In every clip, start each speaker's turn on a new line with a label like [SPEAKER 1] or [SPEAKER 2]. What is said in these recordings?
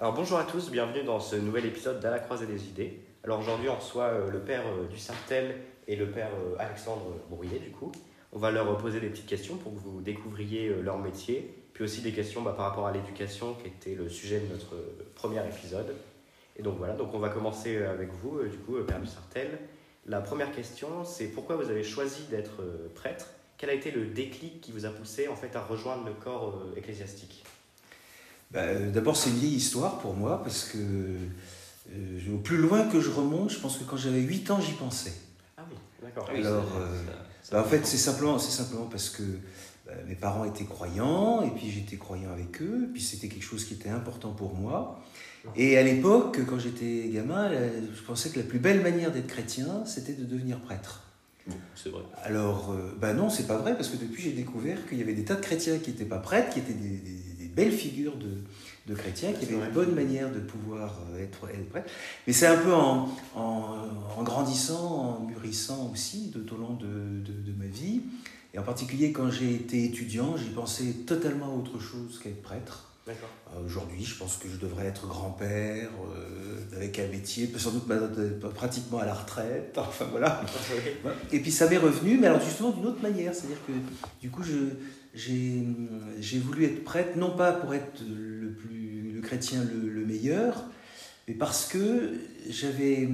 [SPEAKER 1] Alors bonjour à tous, bienvenue dans ce nouvel épisode d'À la croisée des idées. Alors aujourd'hui on reçoit euh, le père euh, du Sartel et le père euh, Alexandre Brouillet du coup. On va leur poser des petites questions pour que vous découvriez leur métier, puis aussi des questions bah, par rapport à l'éducation qui était le sujet de notre premier épisode. Et donc voilà, donc on va commencer avec vous du coup, père du Sartel. La première question c'est pourquoi vous avez choisi d'être prêtre? Quel a été le déclic qui vous a poussé en fait à rejoindre le corps ecclésiastique?
[SPEAKER 2] Bah, euh, D'abord, c'est une vieille histoire pour moi parce que euh, au plus loin que je remonte, je pense que quand j'avais 8 ans, j'y pensais.
[SPEAKER 1] Ah oui, d'accord.
[SPEAKER 2] oui, Alors, euh, Bah, en fait, c'est simplement, c'est simplement parce que bah, mes parents étaient croyants et puis j'étais croyant avec eux, et puis c'était quelque chose qui était important pour moi. Et à l'époque, quand j'étais gamin, je pensais que la plus belle manière d'être chrétien, c'était de devenir prêtre.
[SPEAKER 3] C'est vrai.
[SPEAKER 2] Alors, euh, bah non, c'est pas vrai, parce que depuis j'ai découvert qu'il y avait des tas de chrétiens qui n'étaient pas prêtres, qui étaient des, des- des belles figures de, de chrétiens, qui
[SPEAKER 1] vrai.
[SPEAKER 2] une bonne manière de pouvoir euh, être, être prêtres. Mais c'est un peu en, en, en grandissant, en mûrissant aussi tout au long de, de- de ma vie. Et en particulier quand j'ai été étudiant, j'ai pensé totalement à autre chose qu'être prêtre. Euh, Aujourd'hui, je pense que je devrais être grand-père, euh, avec un métier, sans doute pratiquement à la retraite. Enfin voilà. Et puis ça m'est revenu, mais alors justement d'une autre manière. C'est-à-dire que du coup, je- j'ai voulu être prêtre, non pas pour être le, plus, le chrétien le, le meilleur, mais parce que j'avais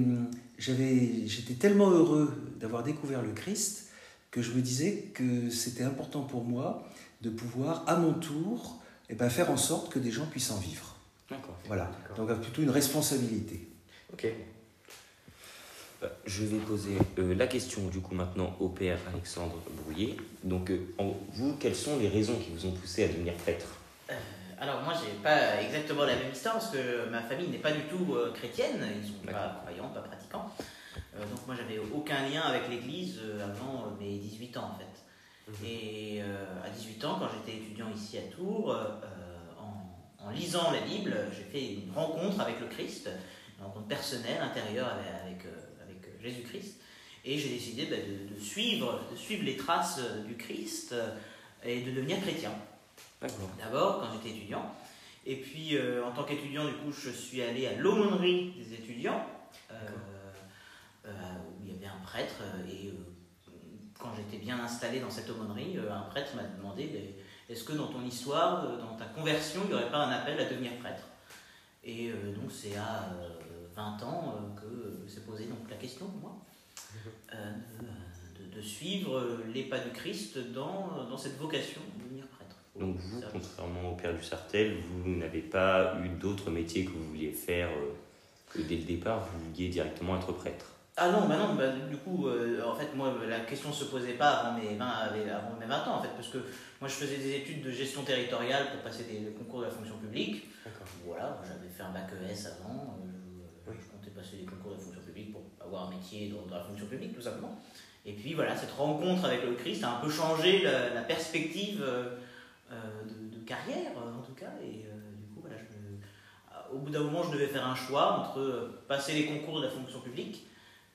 [SPEAKER 2] j'étais tellement heureux d'avoir découvert le Christ que je me disais que c'était important pour moi de pouvoir, à mon tour, eh ben, faire en sorte que des gens puissent en vivre. Voilà. Donc plutôt une responsabilité.
[SPEAKER 1] Ok.
[SPEAKER 3] Je vais poser euh, la question du coup maintenant au père Alexandre Brouillet. Donc, euh, en- vous, quelles sont les raisons qui vous ont poussé à devenir prêtre?
[SPEAKER 4] Euh, alors moi j'ai pas exactement la même histoire parce que ma famille n'est pas du tout chrétienne, ils sont pas croyants, pas pratiquants. Donc moi j'avais aucun lien avec l'église avant mes 18 ans en fait.
[SPEAKER 1] Mhm.
[SPEAKER 4] Et à 18 ans quand j'étais étudiant ici à Tours, en, en lisant la Bible, j'ai fait une rencontre avec le Christ, une rencontre personnelle, intérieure avec, Jésus-Christ. Et j'ai décidé bah, de, de suivre, de suivre les traces euh, du Christ euh, et de devenir chrétien d'abord quand j'étais étudiant. Et puis euh, en tant qu'étudiant, du coup, je suis allé à l'aumônerie des étudiants, euh, euh, où il y avait un prêtre. Et quand j'étais bien installé dans cette aumônerie, un prêtre m'a demandé ben, est-ce que dans ton histoire, dans ta conversion, il n'y aurait pas un appel à devenir prêtre? Et donc c'est à 20 ans euh, que euh, s'est posée donc la question pour moi. euh, de, de- de suivre les pas du Christ dans, dans cette vocation de devenir prêtre.
[SPEAKER 3] Donc, vous, contrairement au père du Sartel, vous n'avez pas eu d'autres métiers que vous vouliez faire que dès le départ, vous vouliez directement être prêtre?
[SPEAKER 4] Ah non, bah non, bah, du coup, euh, en fait, moi, la question se posait pas avant mes, 20, avant mes 20 ans, en fait, parce que moi, je faisais des études de gestion territoriale pour passer des concours de la fonction publique. Voilà, j'avais fait un bac ES avant, euh, je,
[SPEAKER 1] Oui.
[SPEAKER 4] je comptais passer des concours de la fonction publique pour avoir un métier dans, dans la fonction publique, tout simplement. Et puis voilà, cette rencontre avec le Christ a un peu changé la, la perspective euh, euh, de, de carrière, en tout cas, et euh, du coup, voilà, je me- au bout d'un moment, je devais faire un choix entre passer les concours de la fonction publique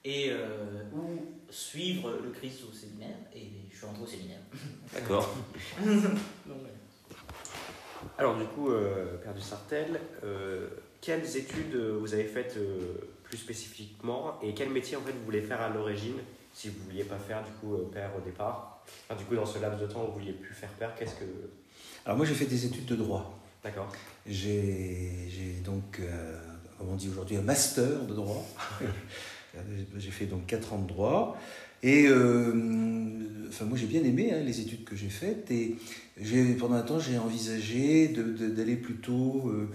[SPEAKER 4] et euh, ou suivre le Christ au séminaire, et je suis rentré au séminaire.
[SPEAKER 3] D'accord.
[SPEAKER 1] Alors du coup, euh, Père du Sartel, euh, quelles études vous avez faites euh, plus spécifiquement et quel métier en fait vous voulez faire à l'origine si vous vouliez pas faire du coup euh, Père au départ? Enfin, Du coup, dans ce laps de temps où vous vouliez plus faire Père, qu'est-ce que...
[SPEAKER 2] Alors moi j'ai fait des études de droit.
[SPEAKER 1] D'accord.
[SPEAKER 2] J'ai donc, euh, comme on dit aujourd'hui, un master de droit. j'ai fait donc 4 ans de droit. Et euh, enfin, moi j'ai bien aimé hein, les études que j'ai faites. Et j'ai- pendant un temps j'ai envisagé d'aller plutôt, euh,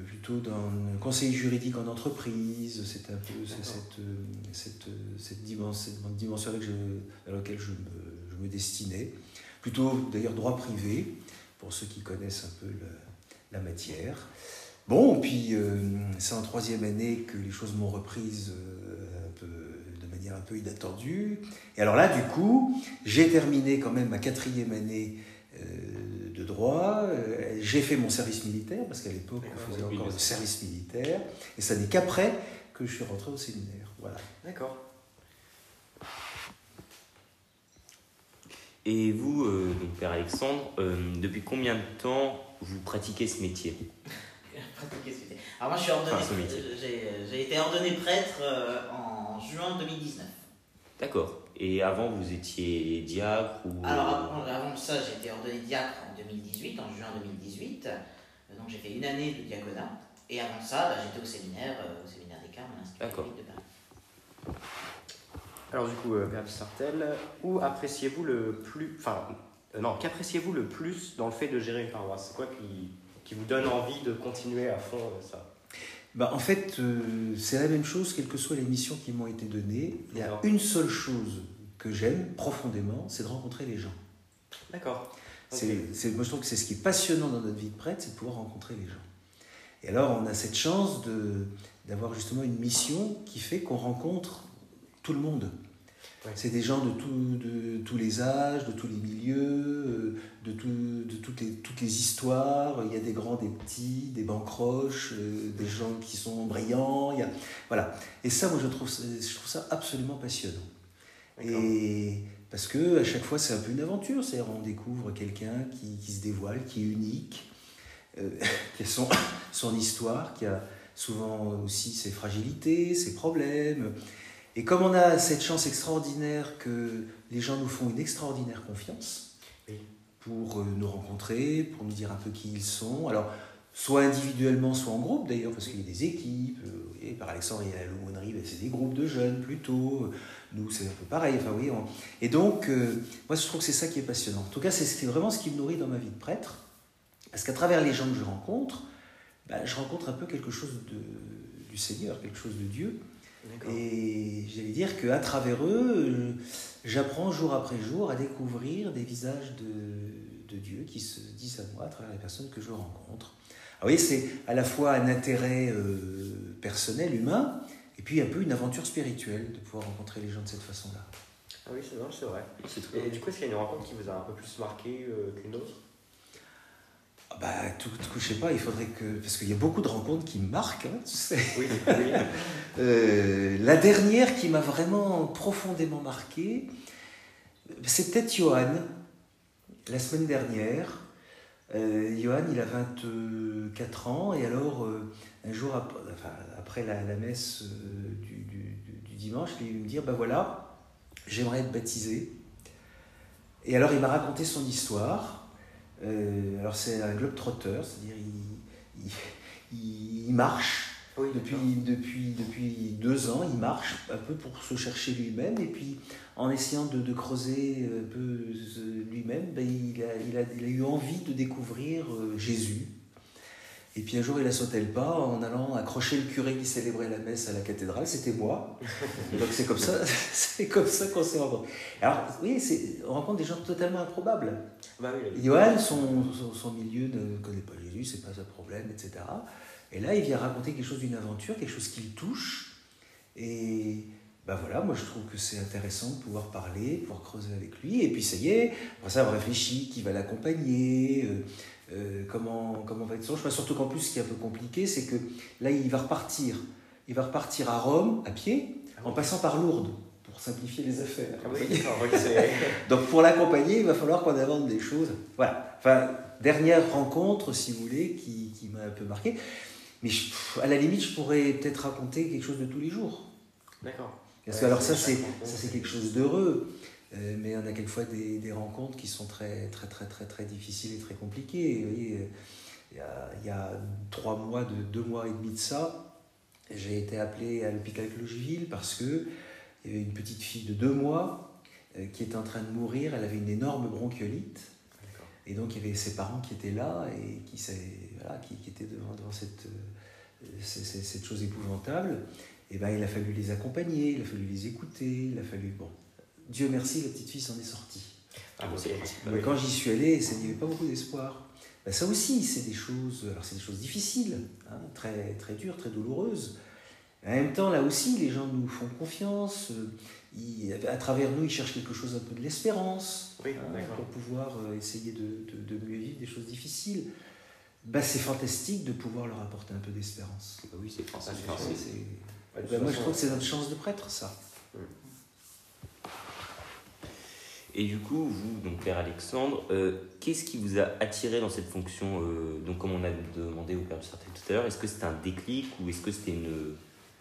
[SPEAKER 2] plutôt dans le conseil juridique en entreprise. C'est un peu cette, euh, cette, euh, cette dimension, cette dimension que je- à laquelle je me, je me destinais. Plutôt d'ailleurs droit privé, pour ceux qui connaissent un peu le- la matière. Bon, puis euh, c'est en troisième année que les choses m'ont reprise euh, un peu, de manière un peu inattendue. Et alors là, du coup, j'ai terminé quand même ma quatrième année euh, de droit. Euh, j'ai fait mon service militaire, parce qu'à l'époque, on faisait encore le service militaire. Et ça n'est qu'après que je suis rentré au séminaire. Voilà.
[SPEAKER 1] D'accord.
[SPEAKER 3] Et vous, euh, donc Père Alexandre, euh, depuis combien de temps vous pratiquez ce métier?
[SPEAKER 4] Pratiquer ce métier. Alors moi, je suis ordonné, j'ai été ordonné prêtre en juin 2019.
[SPEAKER 3] D'accord. Et avant, vous étiez diacre ou...
[SPEAKER 4] Alors avant, ça, j'ai été ordonné diacre en 2018, en juin 2018. Donc j'ai fait une année de diaconat. Et avant ça, bah, j'étais au séminaire, au séminaire des Carmes, D'accord. de Paris.
[SPEAKER 1] Alors du coup, Père Sartel, où appréciez-vous le plus... Enfin, non, qu'appréciez-vous le plus dans le fait de gérer une paroisse? C'est quoi qui, qui vous donne envie de continuer à fond ça?
[SPEAKER 2] Bah, en fait, euh, c'est la même chose, quelles que soient les missions qui m'ont été données. Il y a une seule chose que j'aime profondément, c'est de rencontrer les gens.
[SPEAKER 1] D'accord.
[SPEAKER 2] C'est, moi, je trouve que c'est ce qui est passionnant dans notre vie de prêtre, c'est de pouvoir rencontrer les gens. Et alors, on a cette chance de, d'avoir justement une mission qui fait qu'on rencontre tout le monde. C'est des gens de, de, tous les âges, de tous les milieux, euh, de, de toutes, les, toutes les histoires. Il y a des grands, des petits, des bancroches, euh, des gens qui sont brillants. Il y a, voilà. Et ça, moi, je trouve, je trouve ça absolument passionnant. Et parce que à chaque fois, c'est un peu une aventure. C'est on découvre quelqu'un qui, qui, se dévoile, qui est unique, euh, qui a son, son histoire, qui a souvent aussi ses fragilités, ses problèmes. Et comme on a cette chance extraordinaire que les gens nous font une extraordinaire confiance pour euh, nous rencontrer, pour nous dire un peu qui ils sont, alors soit individuellement, soit en groupe d'ailleurs, parce qu'il y a des équipes, euh, par Alexandre, il y a la l'aumônerie, c'est des groupes de jeunes plutôt, nous c'est un peu pareil, enfin oui. Et donc, euh, moi je trouve que c'est ça qui est passionnant. En tout cas, c'est vraiment ce qui me nourrit dans ma vie de prêtre, parce qu'à travers les gens que je rencontre, bah, je rencontre un peu quelque chose de, du Seigneur, quelque chose de Dieu. Et j'allais dire qu'à travers eux, j'apprends jour après jour à découvrir des visages de, de, Dieu qui se disent à moi à travers les personnes que je rencontre. vous voyez, c'est à la fois un intérêt euh, personnel, humain, et puis un peu une aventure spirituelle de pouvoir rencontrer les gens de cette façon-là.
[SPEAKER 1] Ah oui, c'est vrai. Et du coup, est-ce qu'il y a une rencontre qui vous a un peu plus marqué euh, qu'une autre?
[SPEAKER 2] ah bah, tout, tout, je sais pas, il faudrait que. Parce qu'il y a beaucoup de rencontres qui me marquent, hein, tu sais.
[SPEAKER 1] Oui,
[SPEAKER 2] euh, la dernière qui m'a vraiment profondément marqué, c'est peut-être Johan, la semaine dernière. Euh, Johan, il a 24 ans, et alors, euh, un jour après, enfin, après la, la, messe du, du, du, dimanche, il est me dire Ben voilà, j'aimerais être baptisé. Et alors, il m'a raconté son histoire. Euh, alors c'est un globe trotteur, c'est-à-dire il, il, marche depuis, depuis, depuis deux ans, il marche un peu pour se chercher lui-même et puis en essayant de, de creuser un peu lui-même, ben, il, a, il, a, il, a, eu envie de découvrir euh, Jésus. Et puis un jour, il a sauté le pas en allant accrocher le curé qui célébrait la messe à la cathédrale. C'était moi. Donc c'est comme ça, c'est comme ça qu'on s'est rencontrés. Alors oui, on rencontre des gens totalement improbables.
[SPEAKER 1] Bah oui,
[SPEAKER 2] Johan, son, son, milieu ne connaît pas Jésus, c'est pas un problème, etc. Et là, il vient raconter quelque chose d'une aventure, quelque chose qui le touche. Et ben voilà, moi je trouve que c'est intéressant de pouvoir parler, pouvoir creuser avec lui. Et puis ça y est, après ça, on réfléchit qui va l'accompagner. Euh, euh, comment, comment va être son chemin. Surtout qu'en plus, ce qui est un peu compliqué, c'est que là, il va repartir. Il va repartir à Rome, à pied, ah en passant par Lourdes, pour simplifier les affaires.
[SPEAKER 1] Ah
[SPEAKER 2] Donc pour l'accompagner, il va falloir qu'on invente des choses. Voilà. Enfin, dernière rencontre, si vous voulez, qui, qui m'a un peu marqué. Mais à la limite, je pourrais peut-être raconter quelque chose de tous les jours.
[SPEAKER 1] D'accord.
[SPEAKER 2] Parce que alors ça, c'est quelque chose d'heureux. Euh, mais on a quelquefois des, des, rencontres qui sont très, très, très, très, très difficiles et très compliquées. Vous voyez, il y, a, il y a trois mois, de, deux mois et demi de ça, j'ai été appelé à l'hôpital Clocheville parce que il y avait une petite fille de deux mois euh, qui était en train de mourir. Elle avait une énorme bronchiolite. Et donc, il y avait ses parents qui étaient là et qui, voilà, qui, qui étaient devant, devant cette, euh, cette, cette, chose épouvantable. Et ben, il a fallu les accompagner, il a fallu les écouter, il a fallu. Bon, Dieu merci, la petite fille s'en est sortie.
[SPEAKER 1] Ah,
[SPEAKER 2] quand j'y suis allé, il n'y avait pas beaucoup d'espoir. Ben, ça aussi, c'est des choses, alors c'est des choses difficiles, hein, très, très dures, très douloureuses. En même temps, là aussi, les gens nous font confiance. Ils, à travers nous, ils cherchent quelque chose, un peu de l'espérance,
[SPEAKER 1] hein,
[SPEAKER 2] pour pouvoir euh, essayer de, de, de, mieux vivre des choses difficiles. Ben, c'est fantastique de pouvoir leur apporter un peu d'espérance.
[SPEAKER 3] Ben oui, c'est fantastique.
[SPEAKER 2] Ben, moi, je trouve que c'est notre chance de prêtre, ça.
[SPEAKER 3] Et du coup, vous, donc Père Alexandre, euh, qu'est-ce qui vous a attiré dans cette fonction euh, Donc, comme on a demandé au Père de Sartel tout à l'heure, est-ce que c'était un déclic ou est-ce que c'était une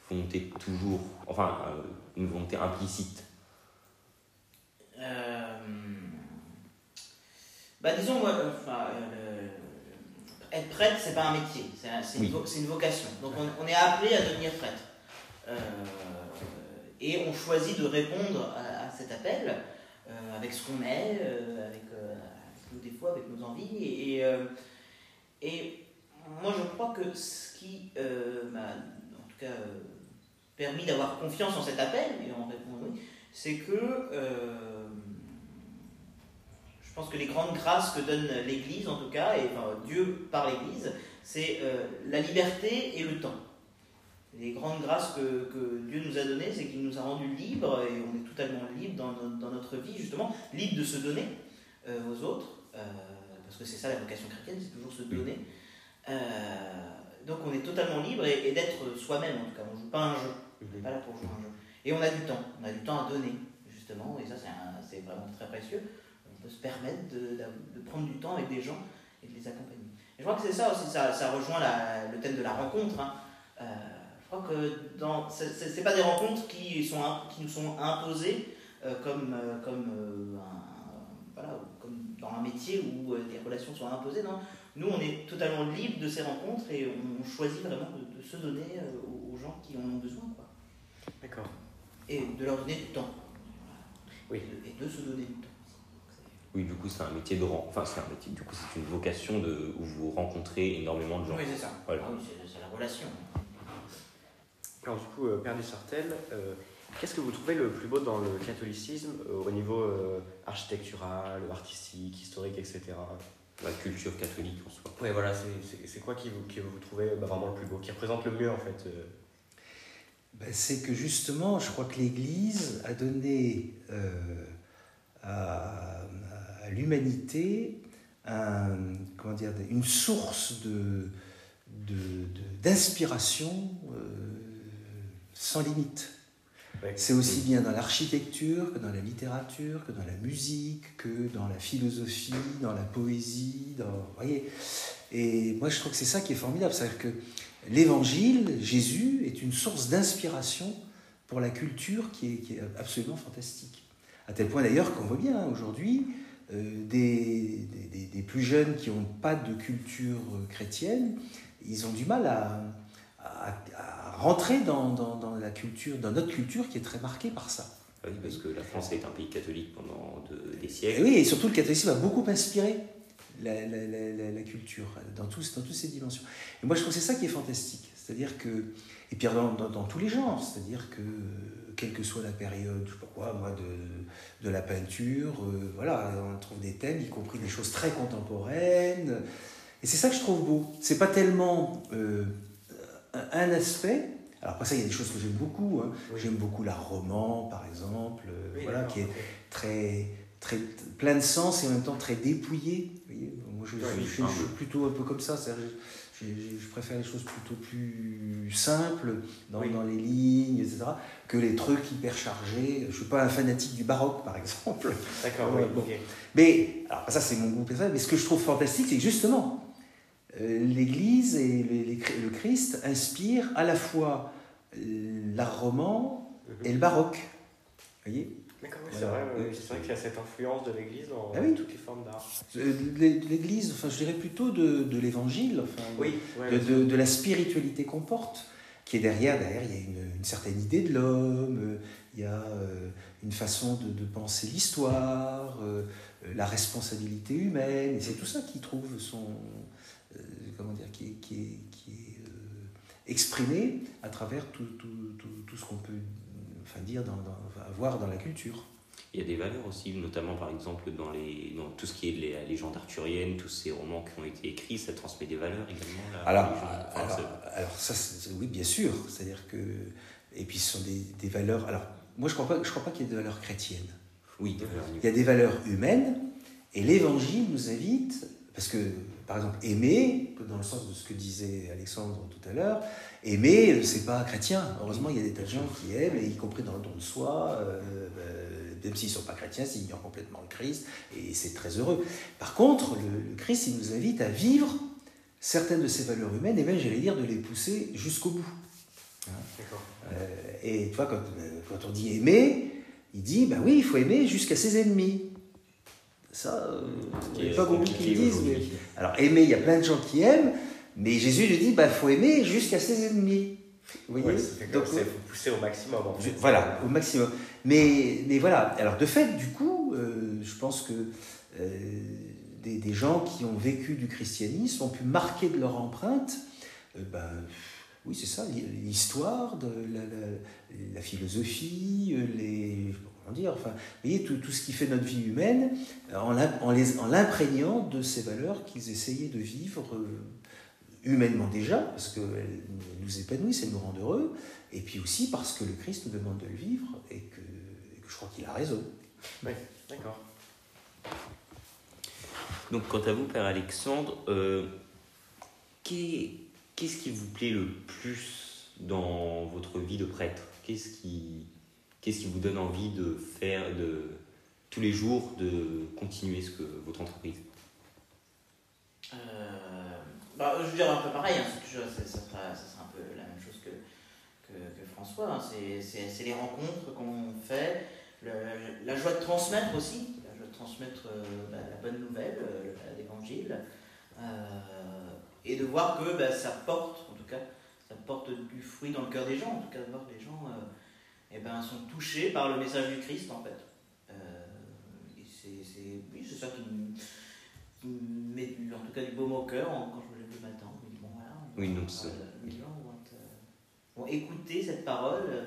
[SPEAKER 3] volonté toujours, enfin, euh, une volonté implicite?
[SPEAKER 4] Bah, disons, moi, enfin, être prêtre, c'est pas un métier, c'est une, une, vocation. Donc, on, on, est appelé à devenir prêtre. et on choisit de répondre à, à cet appel avec ce qu'on est, euh, avec, euh, nos défauts, avec nos envies. Et, et moi, je crois que ce qui m'a, en tout cas, permis d'avoir confiance en cet appel, et en répondant oui, c'est que je pense que les grandes grâces que donne l'Église, en tout cas, et enfin, Dieu par l'Église, c'est la liberté et le temps. Les grandes grâces que, Dieu nous a données, c'est qu'il nous a rendus libres, et on est totalement libre dans, notre vie, justement, libre de se donner euh, aux autres, euh, parce que c'est ça la vocation chrétienne, c'est toujours se donner. Euh, donc on est totalement libre et, d'être soi-même, en tout cas. On ne joue pas un jeu, on n'est pas là pour jouer un jeu. Et on a du temps, on a du temps à donner, justement, et ça c'est vraiment très précieux. On peut se permettre de, prendre du temps avec des gens et de les accompagner. Et je crois que c'est ça aussi, ça, rejoint le thème de la rencontre. Hein crois que dans, ce n'est pas des rencontres qui, sont, qui nous sont imposées euh, comme, euh, comme, euh, voilà, comme dans un métier où des relations sont imposées. Non. Nous, on est totalement libre de ces rencontres et on choisit vraiment de, se donner aux, gens qui en ont besoin.
[SPEAKER 1] D'accord.
[SPEAKER 4] Et de leur donner du temps.
[SPEAKER 1] Oui.
[SPEAKER 4] Et de se donner du temps.
[SPEAKER 3] Oui, du coup, c'est un métier de. Enfin, c'est un métier. Du coup, c'est une vocation de où vous rencontrez énormément de gens.
[SPEAKER 4] Oui, c'est ça. Voilà. Ah oui, c'est la relation.
[SPEAKER 1] Alors du coup, euh, Père Sartel, euh, qu'est-ce que vous trouvez le plus beau dans le catholicisme euh, au niveau architectural, artistique, historique, etc.
[SPEAKER 3] La culture catholique en soi.
[SPEAKER 1] Oui, voilà, c'est quoi qui vous, qui vous trouvez bah, vraiment le plus beau, qui représente le mieux en fait
[SPEAKER 2] ben, C'est que justement, je crois que l'Église a donné à, l'humanité un, comment dire, une source de d'inspiration sans limite. C'est aussi bien dans l'architecture que dans la littérature, que dans la musique, que dans la philosophie, dans la poésie. Dans, voyez Et moi, je trouve que c'est ça qui est formidable. C'est-à-dire que l'évangile, Jésus, est une source d'inspiration pour la culture qui est, qui est, absolument fantastique. À tel point d'ailleurs qu'on voit bien hein, aujourd'hui euh, des, des, des, plus jeunes qui n'ont pas de culture chrétienne, ils ont du mal à, à, rentrer dans, dans, la culture, dans notre culture qui est très marquée par ça.
[SPEAKER 3] Ah oui, parce que la France est un pays catholique pendant des siècles.
[SPEAKER 2] Et oui, et surtout le catholicisme a beaucoup inspiré la, la, la, culture dans, tous, dans toutes ces dimensions. Et moi je trouve que c'est ça qui est fantastique. C'est-à-dire que, et puis dans, dans, tous les genres, c'est-à-dire que quelle que soit la période, je sais pas quoi, moi, de, de la peinture, euh, voilà, on trouve des thèmes, y compris des choses très contemporaines. Et c'est ça que je trouve beau. C'est pas tellement euh, un aspect. Alors après ça, il y a des choses que j'aime beaucoup. Hein. J'aime beaucoup l'art roman, par exemple, euh, voilà, qui est très, très plein de sens et en même temps très dépouillé. Moi, je, suis plutôt un peu comme ça. Je, je, préfère les choses plutôt plus simples dans, dans, les lignes, etc., que les trucs hyper chargés. Je ne suis pas un fanatique du baroque, par exemple.
[SPEAKER 1] D'accord, oui.
[SPEAKER 2] Mais, alors ça, c'est mon goût personnel. Mais ce que je trouve fantastique, c'est que justement, l'Église et le Christ inspirent à la fois l'art roman mhm. et le baroque. Vous voyez?
[SPEAKER 1] D'accord, c'est vrai, vrai qu'il y a cette influence de l'Église dans ah toutes les formes d'art.
[SPEAKER 2] Euh, L'Église, enfin, je dirais plutôt de, de l'Évangile, enfin,
[SPEAKER 1] oui,
[SPEAKER 2] de, de, la spiritualité qu'on porte, qui est derrière. Derrière, il y a une, une certaine idée de l'homme, il y a euh, une façon de, penser l'histoire, la responsabilité humaine, et c'est tout ça qui trouve son, comment dire, qui, qui est, qui est euh, exprimé à travers tout, tout, tout, ce qu'on peut enfin, dire, dans, voir dans la culture.
[SPEAKER 3] Il y a des valeurs aussi, notamment par exemple dans, les, dans tout ce qui est la légende arthurienne, tous ces romans qui ont été écrits, ça transmet des valeurs également.
[SPEAKER 2] alors, alors, ça, oui, bien sûr. C'est-à-dire que. Et puis ce sont des, des valeurs. Alors, moi, je ne crois pas, je crois pas qu'il y ait des valeurs chrétiennes.
[SPEAKER 3] Oui,
[SPEAKER 2] il y a des valeurs humaines, et l'évangile nous invite, parce que par exemple, aimer, dans le sens de ce que disait Alexandre tout à l'heure, aimer, c'est pas chrétien. Heureusement, il y a des tas de gens qui aiment, y compris dans le don de soi, euh, euh, même s'ils ne sont pas chrétiens, s'ils ignorent complètement le Christ, et c'est très heureux. Par contre, le, Christ, il nous invite à vivre certaines de ces valeurs humaines, et même, j'allais dire, de les pousser jusqu'au bout. Hein? Euh, et tu vois, quand, quand, on dit aimer, il dit, ben oui, il faut aimer jusqu'à ses ennemis. Ça, il n'y a pas beaucoup qui le disent. Mais... Alors, aimer, il y a plein de gens qui aiment, mais Jésus lui dit, il ben, faut aimer jusqu'à ses ennemis.
[SPEAKER 1] Vous voyez Donc, il faut pousser au maximum.
[SPEAKER 2] Voilà, au maximum. Mais, mais voilà, alors de fait, du coup, euh, je pense que euh, des, des, gens qui ont vécu du christianisme ont pu marquer de leur empreinte, euh, ben, oui, c'est ça, l'histoire, la, la, la, philosophie, les, comment dire, enfin, vous voyez, tout, tout, ce qui fait notre vie humaine, en l'imprégnant de ces valeurs qu'ils essayaient de vivre humainement déjà, parce qu'elles nous épanouissent, elles nous rendent heureux, et puis aussi parce que le Christ nous demande de le vivre, et que, je crois qu'il a raison.
[SPEAKER 1] Oui, d'accord.
[SPEAKER 3] Donc quant à vous, Père Alexandre, euh, qu'est-ce qui vous plaît le plus dans votre vie de prêtre? Qu'est-ce qui, qu'est-ce qui vous donne envie de faire de, tous les jours, de continuer ce que, votre entreprise?
[SPEAKER 4] Euh bah, je veux dire un peu pareil, hein, ça, sera, un peu la même chose que, que, François. Hein. c'est les rencontres qu'on fait, la joie de transmettre aussi, la joie de transmettre euh, bah, la bonne nouvelle, euh, l'évangile, et de voir que bah, ça porte, en tout cas, ça porte du fruit dans le cœur des gens, en tout cas de voir les gens eh ben, sont touchés par le message du Christ en fait. c'est oui, ça qui, qui, met en tout cas du baume au cœur quand je
[SPEAKER 3] oui, donc c'est.
[SPEAKER 4] Les gens vont, écouter cette parole euh,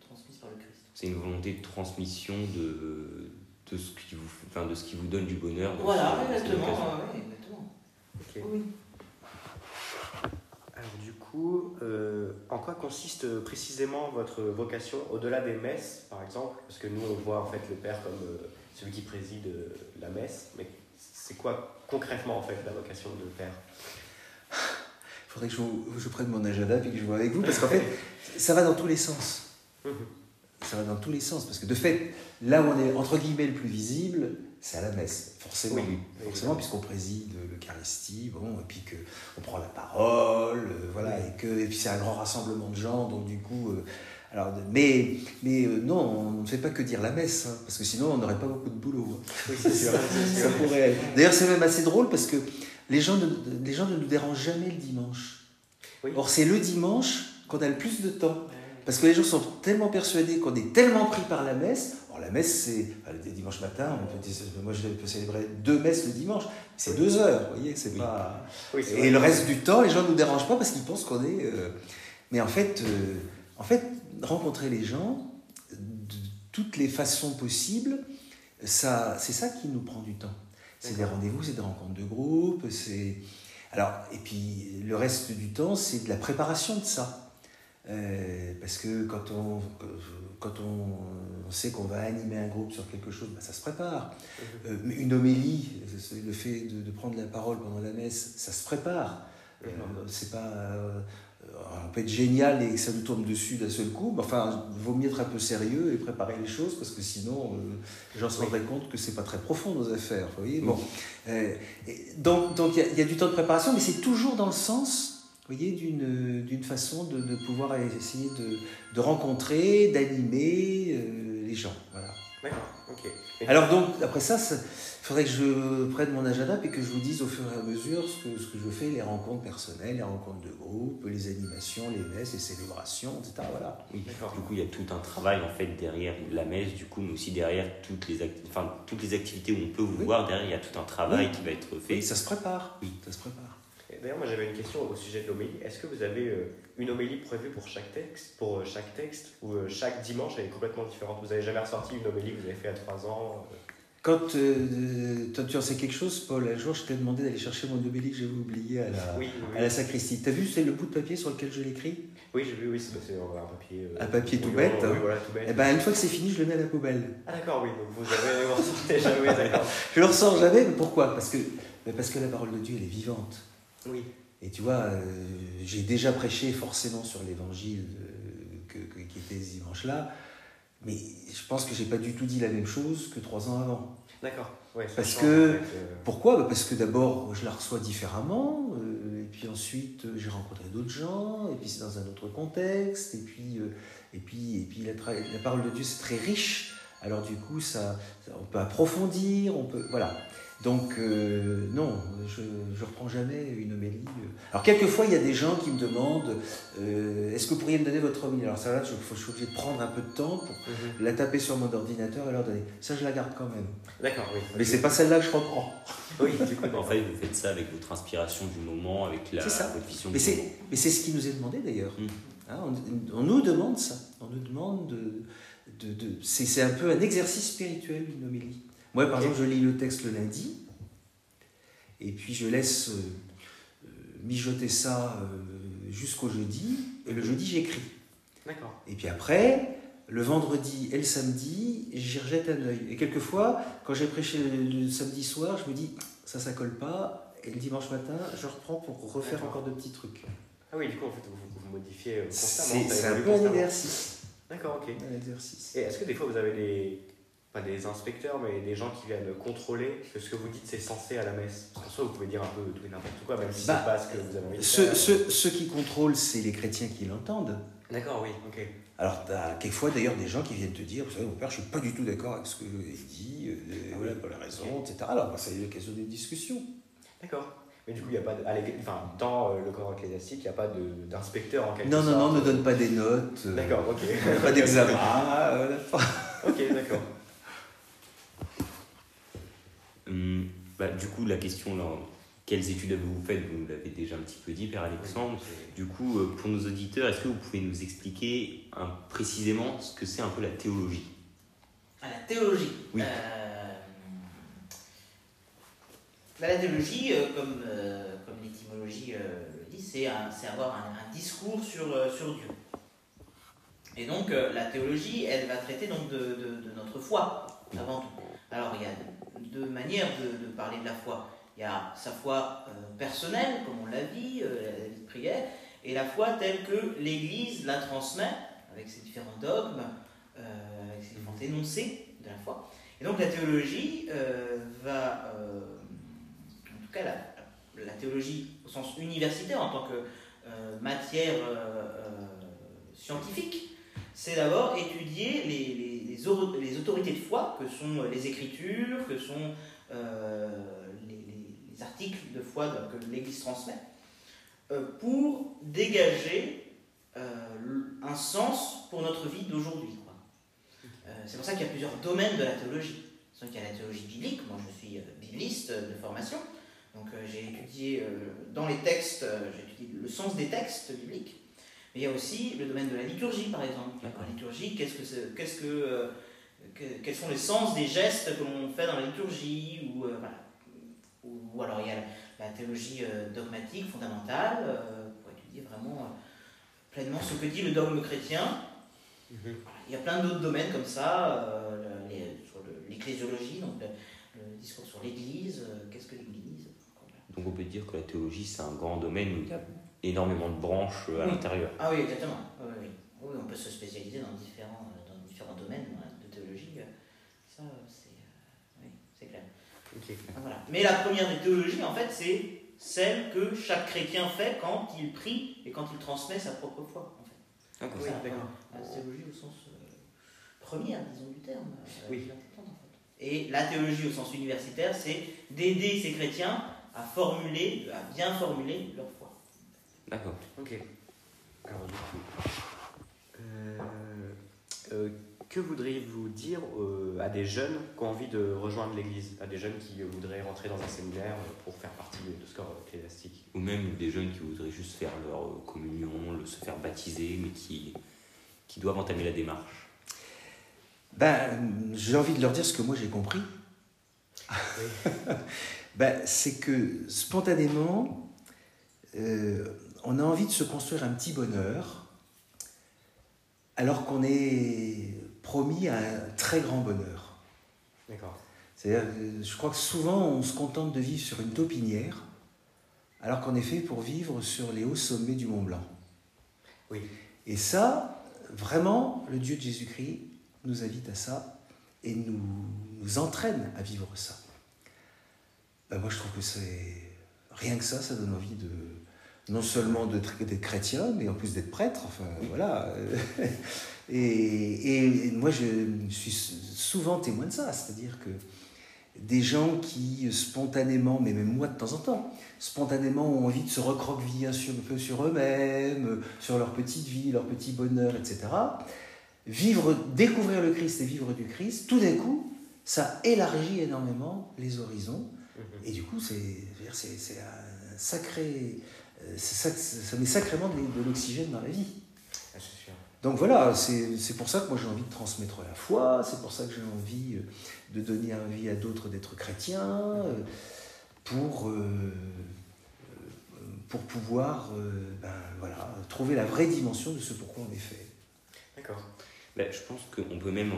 [SPEAKER 4] transmise par le Christ.
[SPEAKER 3] C'est une volonté de transmission de, de, ce qui vous, enfin, de ce qui vous donne du bonheur.
[SPEAKER 4] Voilà, exactement. Oui, exactement. Oui.
[SPEAKER 1] Alors du coup, euh, en quoi consiste précisément votre vocation au-delà des messes, par exemple? Parce que nous, on voit en fait le Père comme euh, celui qui préside la messe, mais c'est quoi concrètement en fait la vocation de Père?
[SPEAKER 2] Faudrait que je, je, prenne mon agenda et que je vois avec vous, parce qu'en fait, ça va dans tous les sens. Ça va dans tous les sens, parce que de fait, là où on est entre guillemets le plus visible, c'est à la messe, forcément. forcément, puisqu'on préside l'Eucharistie, bon, et puis qu'on prend la parole, euh, voilà, et, que, et puis c'est un grand rassemblement de gens, donc du coup. Euh, alors, mais mais euh, non, on ne fait pas que dire la messe, hein, parce que sinon on n'aurait pas beaucoup de boulot. Hein.
[SPEAKER 1] Oui, c'est sûr.
[SPEAKER 2] ça pourrait... D'ailleurs, c'est même assez drôle parce que les gens ne, les gens ne nous dérangent jamais le dimanche. Or, c'est le dimanche qu'on a le plus de temps. Parce que les gens sont tellement persuadés qu'on est tellement pris par la messe. Or, la messe, c'est le dimanche matin. moi, je peux célébrer deux messes le dimanche. C'est deux heures, vous voyez. C'est pas. Et le reste du temps, les gens ne nous dérangent pas parce qu'ils pensent qu'on est. Euh, mais en fait, euh, en fait, rencontrer les gens de toutes les façons possibles, ça, c'est ça qui nous prend du temps. C'est des rendez-vous, c'est des rencontres de groupe, c'est... Alors, et puis le reste du temps, c'est de la préparation de ça. Euh, parce que quand on, quand on, sait qu'on va animer un groupe sur quelque chose, ben, ça se prépare. Mhm. Euh, une homélie, le fait de, prendre la parole pendant la messe, ça se prépare. Euh, c'est pas on peut être génial et que ça nous tombe dessus d'un seul coup, mais enfin, il vaut mieux être un peu sérieux et préparer les choses parce que sinon, les gens se rendraient compte que c'est pas très profond nos affaires. Vous voyez bon. Euh, donc, donc il y, a du temps de préparation, mais c'est toujours dans le sens, voyez, d'une façon de, de, pouvoir essayer de, de rencontrer, d'animer euh, les gens. Voilà.
[SPEAKER 1] D'accord, ok.
[SPEAKER 2] Alors donc, après ça, il faudrait que je prenne mon agenda et que je vous dise au fur et à mesure ce que, ce que je fais, les rencontres personnelles, les rencontres de groupe, les animations, les messes, les célébrations, etc. Voilà.
[SPEAKER 3] Oui, du coup, il y a tout un travail en fait derrière la messe, du coup, mais aussi derrière toutes les, enfin, toutes les activités où on peut vous voir, derrière, il y a tout un travail qui va être fait.
[SPEAKER 2] Oui, ça se prépare. Oui, ça se prépare.
[SPEAKER 1] D'ailleurs, moi j'avais une question au sujet de l'homélie. Est-ce que vous avez euh, une homélie prévue pour chaque texte, pour euh, chaque texte, ou euh, chaque dimanche elle est complètement différente? Vous avez jamais ressorti une homélie que vous avez fait à 3 ans
[SPEAKER 2] quand toi, tu en sais quelque chose, Paul, un jour je t'ai demandé d'aller chercher mon homélie que j'avais oublié à la, à la sacristie. T'as vu, c'est le bout de papier sur lequel je l'écris?
[SPEAKER 1] Oui, j'ai vu, oui, c'est un papier.
[SPEAKER 2] un papier tout bête.
[SPEAKER 1] Oui, voilà, tout bête. Et
[SPEAKER 2] eh ben, une fois que c'est fini, je le mets à la poubelle.
[SPEAKER 1] Ah d'accord, oui, donc vous avez ressorti jamais, d'accord.
[SPEAKER 2] je le ressors jamais, mais pourquoi? Parce que, parce que la parole de Dieu, elle est vivante.
[SPEAKER 1] Oui.
[SPEAKER 2] Et tu vois, euh, j'ai déjà prêché forcément sur l'évangile euh, qui était ce dimanche-là, mais je pense que j'ai pas du tout dit la même chose que trois ans avant.
[SPEAKER 1] D'accord. Ouais,
[SPEAKER 2] Parce que-
[SPEAKER 1] euh,
[SPEAKER 2] Pourquoi? Bah Parce que d'abord, je la reçois différemment, euh, et puis ensuite, j'ai rencontré d'autres gens, et puis c'est dans un autre contexte, et puis, et puis, et puis la, parole de Dieu, c'est très riche. Alors du coup, ça, ça- on peut approfondir, on peut... Voilà. Donc, euh, non, je ne reprends jamais une homélie. euh. Alors, quelquefois, il y a des gens qui me demandent euh, Est-ce que vous pourriez me donner votre homélie? Alors, ça, là, je, je suis obligé de prendre un peu de temps pour
[SPEAKER 1] mhm.
[SPEAKER 2] la taper sur mon ordinateur et leur donner. Ça, je la garde quand même.
[SPEAKER 1] D'accord, oui.
[SPEAKER 2] Mais c'est pas celle-là que je reprends.
[SPEAKER 1] Oui, du coup,
[SPEAKER 3] En fait, vous faites ça avec votre inspiration du moment, avec la,
[SPEAKER 2] ça.
[SPEAKER 3] votre vision
[SPEAKER 2] Mais
[SPEAKER 3] du
[SPEAKER 2] c'est,
[SPEAKER 3] moment.
[SPEAKER 2] mais c'est ce qui nous est demandé d'ailleurs.
[SPEAKER 3] Mm.
[SPEAKER 2] Hein, on, on nous demande ça. On nous demande de. de, c'est un peu un exercice spirituel, une homélie. Moi, par exemple, je lis le texte le lundi, et puis je laisse euh, euh, mijoter ça euh, jusqu'au jeudi, et le jeudi, j'écris.
[SPEAKER 1] D'accord.
[SPEAKER 2] Et puis après, le vendredi et le samedi, j'y rejette un œil. Et quelquefois, quand j'ai prêché le, le samedi soir, je me dis, ça, ça colle pas. Et le dimanche matin, je reprends pour refaire encore de petits trucs.
[SPEAKER 1] Ah oui, du coup, en fait, vous, vous modifiez constamment.
[SPEAKER 2] C'est un peu un exercice.
[SPEAKER 1] D'accord, ok.
[SPEAKER 2] Un exercice.
[SPEAKER 1] Et est-ce que des fois vous avez des. Pas des inspecteurs, mais des gens qui viennent contrôler que ce que vous dites c'est censé à la messe Parce qu'en soi, vous pouvez dire un peu tout et n'importe quoi, même si
[SPEAKER 2] Bah,
[SPEAKER 1] c'est pas ce que vous avez envie de
[SPEAKER 2] Ceux,
[SPEAKER 1] faire.
[SPEAKER 2] ceux- ceux qui contrôlent, c'est les chrétiens qui l'entendent.
[SPEAKER 1] D'accord, oui, ok.
[SPEAKER 2] Alors, tu as quelquefois d'ailleurs des gens qui viennent te dire Vous savez, mon père, je suis pas du tout d'accord avec ce qu'il dit, euh,
[SPEAKER 1] Ah
[SPEAKER 2] voilà
[SPEAKER 1] oui.
[SPEAKER 2] pour la raison, etc. Alors, bah, ça a eu l'occasion d'une discussion.
[SPEAKER 1] D'accord. Mais du coup, il n'y a pas de, enfin, dans euh, le corps ecclésiastique, il n'y a pas d'inspecteur en quelque
[SPEAKER 2] Non,
[SPEAKER 1] sorte.
[SPEAKER 2] non, non, ne donne pas des notes, euh,
[SPEAKER 1] D'accord, ok.
[SPEAKER 2] pas d'examen. euh,
[SPEAKER 1] ok, d'accord.
[SPEAKER 3] Hum, bah, du coup, la question, là, quelles études avez-vous faites? Vous l'avez déjà un petit peu dit, Père Alexandre. Du coup, euh, pour nos auditeurs, est-ce que vous pouvez nous expliquer précisément ce que c'est un peu la théologie?
[SPEAKER 4] À la théologie.
[SPEAKER 3] Oui.
[SPEAKER 4] Euh, bah, la théologie, euh, comme, euh, comme l'étymologie le dit, c'est avoir un, un discours sur, sur Dieu. Et donc, la théologie, elle va traiter donc de, de- de notre foi, avant tout. Alors, il y a deux manières de, parler de la foi. Il y a sa foi euh, personnelle, comme on l'a dit, euh, la vie de prière, et la foi telle que l'Église la transmet, avec ses différents dogmes, euh, avec ses différents énoncés de la foi. Et donc la théologie va, en tout cas la, théologie au sens universitaire en tant que matière scientifique, c'est d'abord étudier les, autorités de foi que sont les écritures, que sont euh, les, les- les articles de foi que l'Église transmet, euh, pour dégager euh, un sens pour notre vie d'aujourd'hui. c'est pour ça qu'il y a plusieurs domaines de la théologie. Qu'il y a la théologie biblique, moi je suis bibliste de formation, donc j'ai étudié dans les textes, j'ai étudié le sens des textes bibliques, mais il y a aussi le domaine de la liturgie par exemple. La liturgie, qu'est-ce que c'est- qu'est-ce que, euh, que- quels sont les sens des gestes que l'on fait dans la liturgie ou, euh, voilà. ou, ou alors il y a la, la théologie euh, dogmatique, fondamentale, pour étudier vraiment pleinement ce que dit le dogme chrétien.
[SPEAKER 1] Mhm.
[SPEAKER 4] Voilà. Il y a plein d'autres domaines comme ça, le- les- sur le- l'ecclésiologie, donc le, le discours sur l'Église, qu'est-ce que l'Église? Voilà.
[SPEAKER 3] Donc on peut dire que la théologie, c'est un grand domaine où il y a énormément de branches euh, à
[SPEAKER 4] Oui.
[SPEAKER 3] l'intérieur.
[SPEAKER 4] Ah oui, exactement. Oui, oui, oui. Oui, on peut se spécialiser dans différents, euh, dans différents domaines hein, de théologie. euh, Ça, c'est oui, c'est clair.
[SPEAKER 1] Ok.
[SPEAKER 4] Ah, Voilà. Mais la première des théologies, en fait, c'est celle que chaque chrétien fait quand il prie et quand il transmet sa propre foi. En fait.
[SPEAKER 3] D'accord.
[SPEAKER 1] Oui,
[SPEAKER 4] Ça,
[SPEAKER 1] d'accord.
[SPEAKER 4] La théologie au sens euh, premier, disons, du terme. euh,
[SPEAKER 1] Oui.
[SPEAKER 4] protestante, en fait. Et la théologie au sens universitaire, c'est d'aider ces chrétiens à formuler, à bien formuler leur foi.
[SPEAKER 3] D'accord.
[SPEAKER 1] Ok. Alors du coup, euh, euh, que voudriez-vous dire euh, à des jeunes qui ont envie de rejoindre l'Église, à des jeunes qui euh, voudraient rentrer dans un séminaire euh, pour faire partie de ce corps ecclésiastique?
[SPEAKER 3] Ou même des jeunes qui voudraient juste faire leur communion, le- se faire baptiser, mais qui, qui doivent entamer la démarche?
[SPEAKER 2] Ben, j'ai envie de leur dire ce que moi j'ai compris. ben, c'est que spontanément, euh, on a envie de se construire un petit bonheur, alors qu'on est promis à un très grand bonheur.
[SPEAKER 1] D'accord.
[SPEAKER 2] C'est-à-dire, euh, je crois que souvent on se contente de vivre sur une taupinière, alors qu'on est fait pour vivre sur les hauts sommets du Mont Blanc.
[SPEAKER 1] Oui.
[SPEAKER 2] Et ça, vraiment, le Dieu de Jésus-Christ nous invite à ça et nous, nous entraîne à vivre ça. Ben, moi, je trouve que c'est rien que ça, ça donne envie de non seulement d'être chrétien, mais en plus d'être prêtre. Enfin, voilà. et, et, moi, je suis souvent témoin de ça, c'est-à-dire que des gens qui spontanément, mais même moi de temps en temps, spontanément ont envie de se recroqueviller un peu sur eux-mêmes, sur leur petite vie, leur petit bonheur, etc. Vivre, découvrir le Christ et vivre du Christ, tout d'un coup, ça élargit énormément les horizons. Mhm. Et du coup, c'est un sacré. Euh, ça, ça met sacrément de, l'oxygène dans la vie. Ah, Donc voilà, c'est pour ça que moi j'ai envie de transmettre la foi, c'est pour ça que j'ai envie euh, de donner envie à d'autres d'être chrétiens, euh, pour, pour pouvoir ben, voilà, trouver la vraie dimension de ce pourquoi on est fait.
[SPEAKER 3] D'accord. Ben, je pense qu'on peut même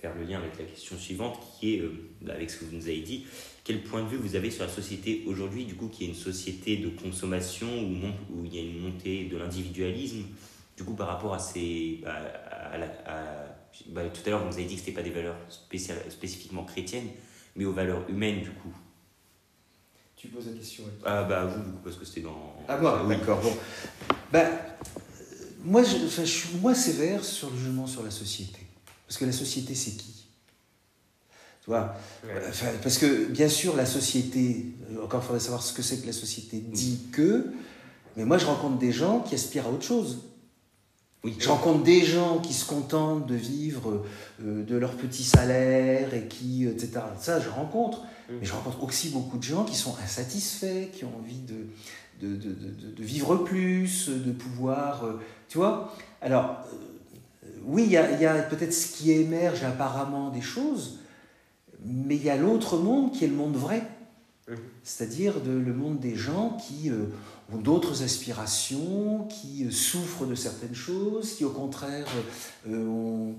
[SPEAKER 3] faire le lien avec la question suivante qui est, avec ce que vous nous avez dit, quel point de vue vous avez sur la société aujourd'hui, du coup, qui est une société de consommation où, où il y a une montée de l'individualisme, du coup, par rapport à ces. Bah, bah, tout à l'heure, vous avez dit que ce n'était pas des valeurs spécifiquement chrétiennes, mais aux valeurs humaines, du coup.
[SPEAKER 2] Tu poses la question.
[SPEAKER 3] Ah, bah, vous, du coup, parce que c'était dans.
[SPEAKER 2] Ah, moi, d'accord. Bon. Bah, moi, je, je suis moins sévère sur le jugement sur la société. Parce que la société, c'est qui? Tu vois Parce que, bien sûr, la société, euh, encore il faudrait savoir ce que c'est que la société dit que, mais moi je rencontre des gens qui aspirent à autre chose. Oui. Je rencontre des gens qui se contentent de vivre euh, de leur petit salaire et qui, etc. Ça, je rencontre. Mais je rencontre aussi beaucoup de gens qui sont insatisfaits, qui ont envie de, de, de, de, de vivre plus, de pouvoir. Euh, tu vois Alors, oui, il y a, y a peut-être ce qui émerge apparemment des choses, mais il y a l'autre monde qui est le monde vrai, mhm. c'est-à-dire le monde des gens qui euh, ont d'autres aspirations, qui euh, souffrent de certaines choses, qui au contraire euh, ont,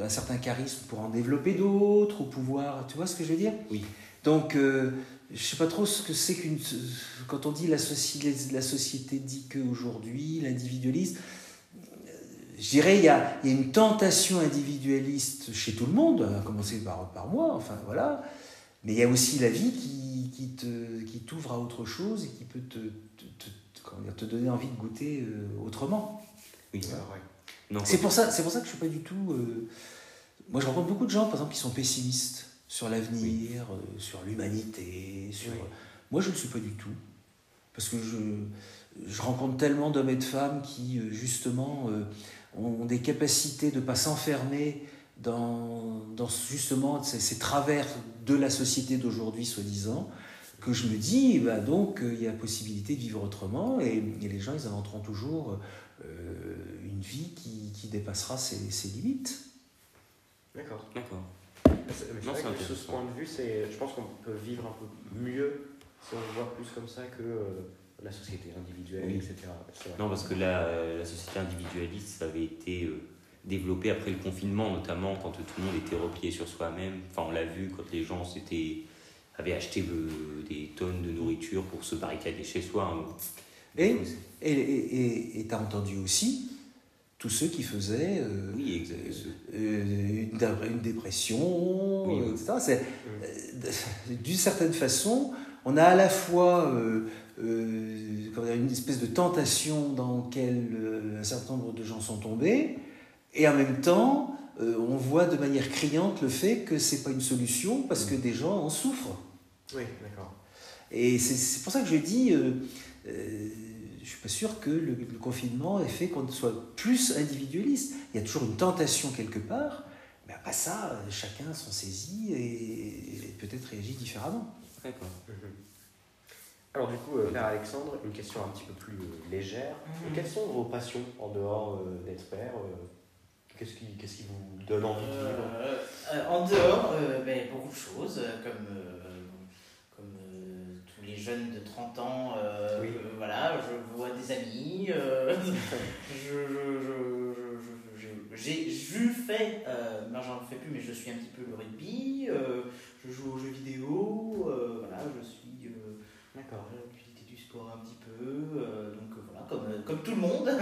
[SPEAKER 2] un certain charisme pour en développer d'autres, ou pouvoir... Tu vois ce que je veux dire?
[SPEAKER 3] Oui.
[SPEAKER 2] Donc, je ne sais pas trop ce que c'est qu'une... Quand on dit la, la société dit qu'aujourd'hui, l'individualisme, je dirais, il y, a, il y, a, une tentation individualiste chez tout le monde, à commencer par, par moi, enfin voilà, mais il y a aussi la vie qui, qui, te, qui t'ouvre à autre chose et qui peut te, te, te donner envie de goûter euh, autrement.
[SPEAKER 3] Oui,
[SPEAKER 2] Non, c'est, pour ça, c'est pour ça que je ne suis pas du tout... Euh, moi, je rencontre beaucoup de gens, par exemple, qui sont pessimistes sur l'avenir, euh, sur l'humanité, sur... Moi, je ne le suis pas du tout. Parce que je, je rencontre tellement d'hommes et de femmes qui, justement ont des capacités de ne pas s'enfermer dans, dans, justement ces, travers de la société d'aujourd'hui, soi-disant, que je me dis, bah donc, il y a possibilité de vivre autrement et, les gens, ils inventeront toujours euh, une vie qui, qui dépassera ses, ses limites.
[SPEAKER 1] D'accord.
[SPEAKER 3] D'accord.
[SPEAKER 1] C'est vrai que ce point de vue, je pense qu'on peut vivre un peu mieux si on le voit plus comme ça que... Euh, la société individuelle, etc.
[SPEAKER 3] Non, parce que la, la, société individualiste, ça avait été euh, développé après le confinement, notamment quand tout le monde était replié sur soi-même. Enfin, on l'a vu quand les gens avaient acheté des tonnes de nourriture pour se barricader chez soi. Hein.
[SPEAKER 2] Et tu et, entendu aussi tous ceux qui faisaient euh,
[SPEAKER 3] oui,
[SPEAKER 2] euh, une, une, dépression, etc. D'une certaine façon, on a à la fois euh, une espèce de tentation dans laquelle euh, un certain nombre de gens sont tombés, et en même temps, euh, on voit de manière criante le fait que c'est pas une solution parce que des gens en souffrent.
[SPEAKER 1] Oui, d'accord.
[SPEAKER 2] Et c'est pour ça que je dis, je suis pas sûr que le, confinement ait fait qu'on soit plus individualiste. Il y a toujours une tentation quelque part, mais après ça, chacun s'en saisit et, peut-être réagit différemment.
[SPEAKER 3] D'accord. Mhm.
[SPEAKER 1] Alors du coup, euh, Père Alexandre, une question un petit peu plus euh, légère. Mhm. Quelles sont vos passions en dehors euh, d'être père Qu'est-ce qui, qui vous donne envie de vivre?
[SPEAKER 4] En dehors, ben, beaucoup de choses, comme, comme tous les jeunes de 30 ans. voilà, je vois des amis, je, j'ai vu fait, non j'en fais plus, mais je suis un petit peu le rugby, je joue aux jeux vidéo, voilà, je suis
[SPEAKER 1] D'accord.
[SPEAKER 4] L'utilité du sport un petit peu, euh, donc euh, voilà, comme, euh, comme tout le monde.